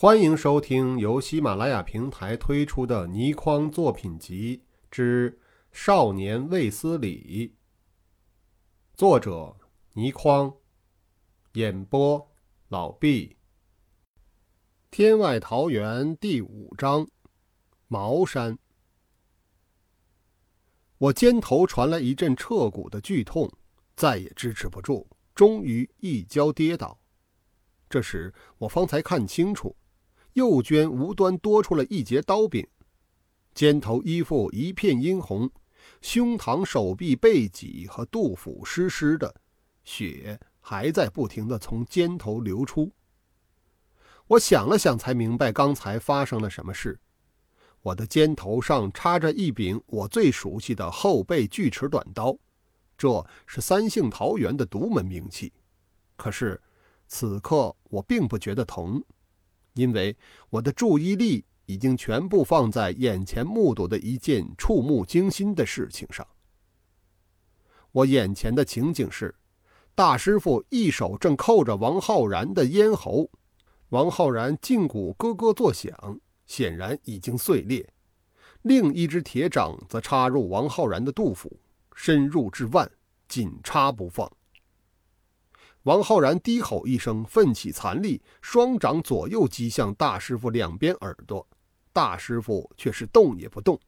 欢迎收听由喜马拉雅平台推出的倪匡作品集之《少年卫斯理》，作者倪匡，演播老毕。天外桃源第五章，茅山。我肩头传来一阵彻骨的剧痛，再也支持不住，终于一跤跌倒。这时我方才看清楚。右肩无端多出了一截刀柄，肩头衣服一片殷红，胸膛、手臂、背脊和肚腹湿湿的，血还在不停地从肩头流出。我想了想，才明白刚才发生了什么事。我的肩头上插着一柄我最熟悉的后背锯齿短刀，这是三姓桃园的独门兵器。可是此刻我并不觉得疼。因为我的注意力已经全部放在眼前目睹的一件触目惊心的事情上。我眼前的情景是，大师傅一手正扣着王浩然的咽喉，王浩然胫骨咯咯作响，显然已经碎裂；另一只铁掌则插入王浩然的肚腹，深入至腕，紧插不放。王浩然低吼一声，奋起残力，双掌左右击向大师傅两边耳朵。大师傅却是动也不动。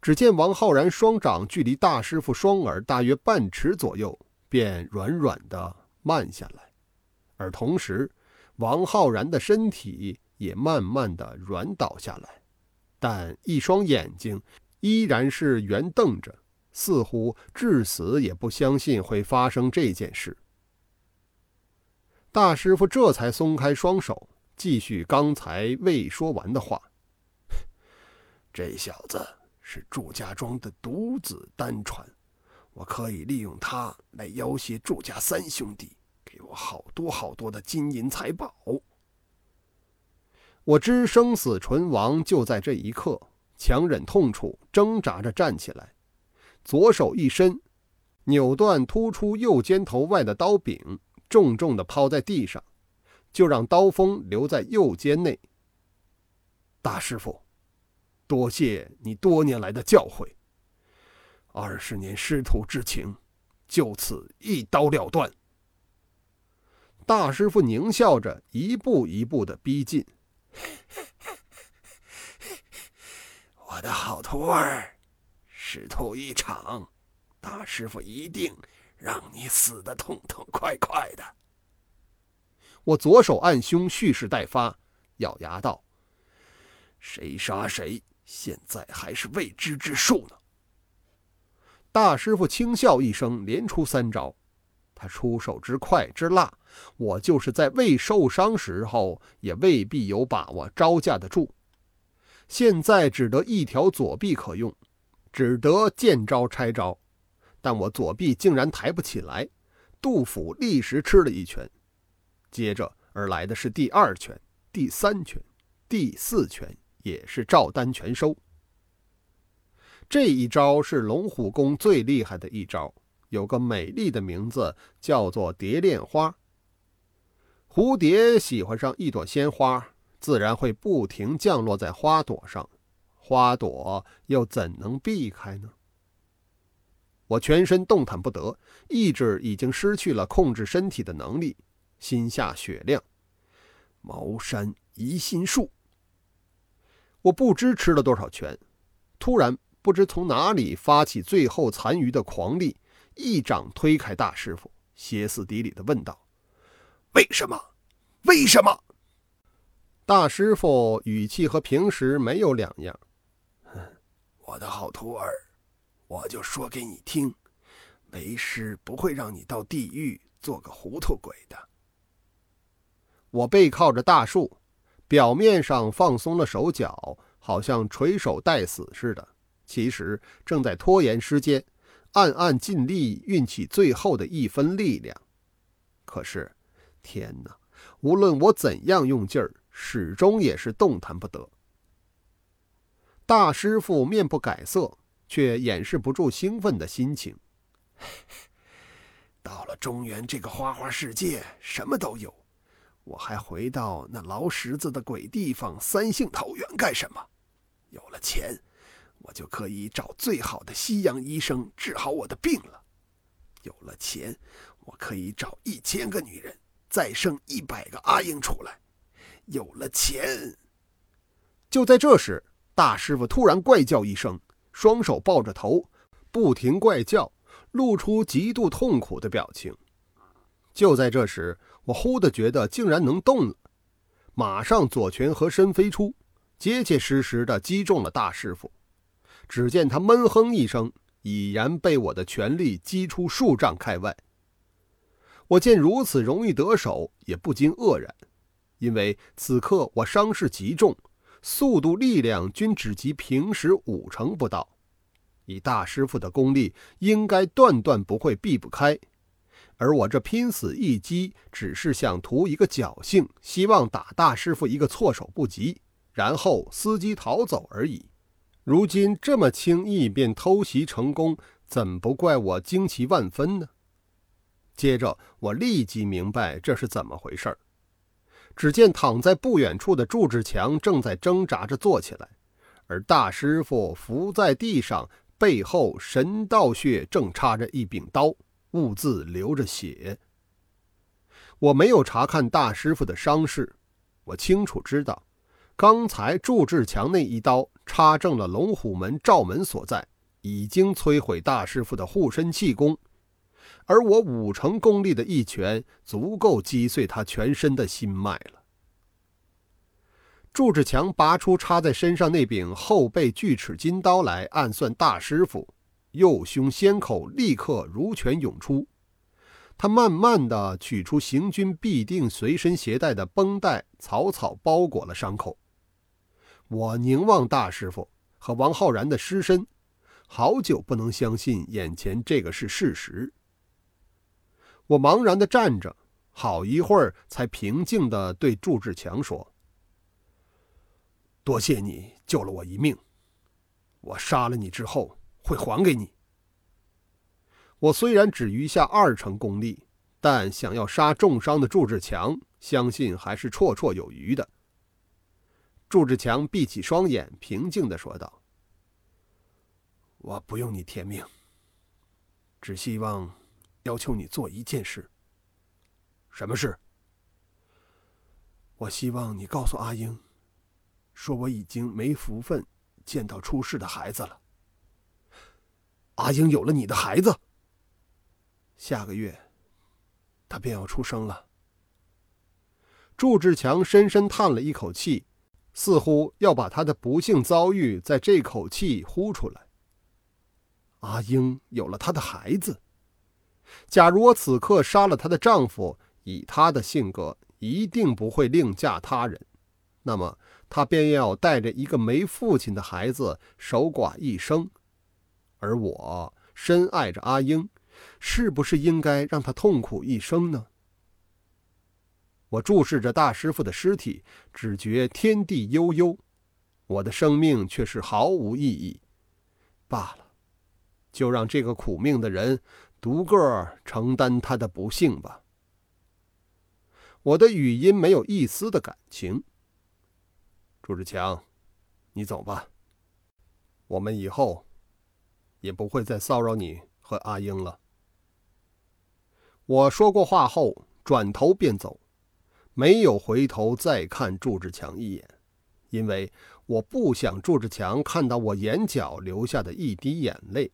只见王浩然双掌距离大师傅双耳大约半尺左右，便软软的慢下来，而同时，王浩然的身体也慢慢的软倒下来，但一双眼睛依然是圆瞪着，似乎至死也不相信会发生这件事。大师傅这才松开双手，继续刚才未说完的话：“这小子是祝家庄的独子单传，我可以利用他来要挟祝家三兄弟，给我好多好多的金银财宝。”我知生死存亡就在这一刻，强忍痛楚，挣扎着站起来，左手一伸，扭断突出右肩头外的刀柄。重重的抛在地上，就让刀锋留在右肩内。大师傅，多谢你多年来的教诲。二十年师徒之情，就此一刀了断。大师傅狞笑着，一步一步的逼近。我的好徒儿，师徒一场，大师傅一定。让你死的痛痛快快的！我左手按胸，蓄势待发，咬牙道：“谁杀谁，现在还是未知之数呢。”大师傅轻笑一声，连出三招。他出手之快之辣，我就是在未受伤时候，也未必有把握招架得住。现在只得一条左臂可用，只得见招拆招。但我左臂竟然抬不起来，杜甫立时吃了一拳，接着而来的是第二拳、第三拳、第四拳，也是照单全收。这一招是龙虎功最厉害的一招，有个美丽的名字，叫做蝶恋花。蝴蝶喜欢上一朵鲜花，自然会不停降落在花朵上，花朵又怎能避开呢？我全身动弹不得，意志已经失去了控制身体的能力，心下雪亮。茅山移心术。我不知吃了多少拳，突然不知从哪里发起最后残余的狂力，一掌推开大师傅，歇斯底里地问道：“为什么？为什么？”大师傅语气和平时没有两样：“ 我的好徒儿。”我就说给你听，为师不会让你到地狱做个糊涂鬼的。我背靠着大树，表面上放松了手脚，好像垂手待死似的，其实正在拖延时间，暗暗尽力运起最后的一分力量。可是，天哪！无论我怎样用劲儿，始终也是动弹不得。大师傅面不改色。却掩饰不住兴奋的心情。到了中原这个花花世界，什么都有。我还回到那老十字的鬼地方三姓桃园干什么？有了钱，我就可以找最好的西洋医生治好我的病了。有了钱，我可以找一千个女人，再生一百个阿英出来。有了钱，就在这时，大师傅突然怪叫一声，双手抱着头，不停怪叫，露出极度痛苦的表情。就在这时，我忽的觉得竟然能动了，马上左拳合身飞出，结结实实的击中了大师傅。只见他闷哼一声，已然被我的全力击出数丈开外。我见如此容易得手，也不禁愕然，因为此刻我伤势极重，速度、力量均只及平时五成不到。以大师傅的功力，应该断断不会避不开。而我这拼死一击，只是想图一个侥幸，希望打大师傅一个措手不及，然后伺机逃走而已。如今这么轻易便偷袭成功，怎不怪我惊奇万分呢？接着我立即明白这是怎么回事儿。只见躺在不远处的祝志强正在挣扎着坐起来，而大师傅伏在地上，背后神道穴正插着一柄刀。兀自流着血。我没有查看大师傅的伤势，我清楚知道，刚才祝志强那一刀插正了龙虎门罩门所在，已经摧毁大师傅的护身气功，而我五成功力的一拳足够击碎他全身的心脉了。祝志强拔出插在身上那柄后背锯齿金刀来暗算大师傅。右胸先口立刻如泉涌出，他慢慢的取出行军必定随身携带的绷带，草草包裹了伤口。我凝望大师傅和王浩然的尸身，好久不能相信眼前这个是事实。我茫然的站着，好一会儿才平静的对祝志强说：“多谢你救了我一命，我杀了你之后。”会还给你。我虽然只余下二成功力，但想要杀重伤的祝志强，相信还是绰绰有余的。祝志强闭起双眼，平静的说道：“我不用你天命，只希望要求你做一件事。什么事？我希望你告诉阿英，说我已经没福分见到出世的孩子了。”阿英有了你的孩子，下个月，他便要出生了。祝志强深深叹了一口气，似乎要把他的不幸遭遇在这口气呼出来。阿英有了他的孩子，假如我此刻杀了她的丈夫，以她的性格，一定不会另嫁他人，那么她便要带着一个没父亲的孩子守寡一生。而我深爱着阿英，是不是应该让她痛苦一生呢？我注视着大师傅的尸体，只觉天地悠悠，我的生命却是毫无意义。罢了，就让这个苦命的人独个承担他的不幸吧。我的语音没有一丝的感情。朱志强，你走吧。我们以后。也不会再骚扰你和阿英了。我说过话后，转头便走，没有回头再看祝志强一眼，因为我不想祝志强看到我眼角流下的一滴眼泪。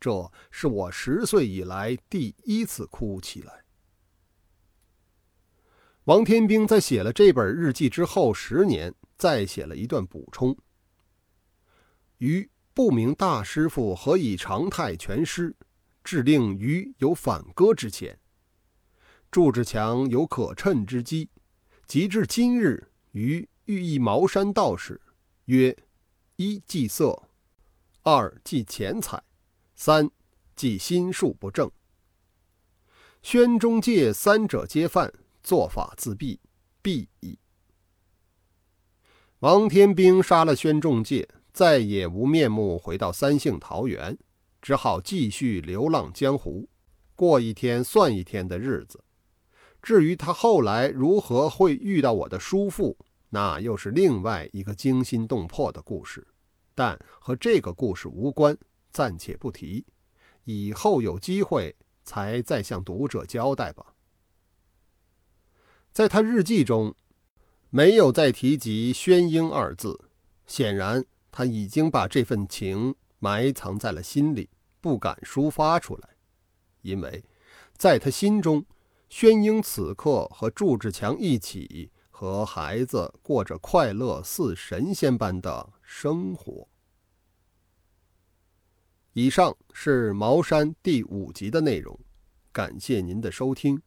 这是我十岁以来第一次哭起来。王天兵在写了这本日记之后，十年再写了一段补充。于。不明大师傅何以长泰全失，致令于有反戈之前。祝志强有可趁之机，及至今日，于遇一茅山道士，曰：一祭色，二祭钱财，三即心术不正。宣中介三者皆犯，做法自毙，毙矣。王天兵杀了宣仲介。再也无面目回到三姓桃园，只好继续流浪江湖，过一天算一天的日子。至于他后来如何会遇到我的叔父，那又是另外一个惊心动魄的故事，但和这个故事无关，暂且不提，以后有机会才再向读者交代吧。在他日记中，没有再提及宣英二字，显然他已经把这份情埋藏在了心里，不敢抒发出来，因为在他心中，宣英此刻和祝志强一起。和孩子过着快乐似神仙般的生活。以上是《茅山》第五集的内容，感谢您的收听。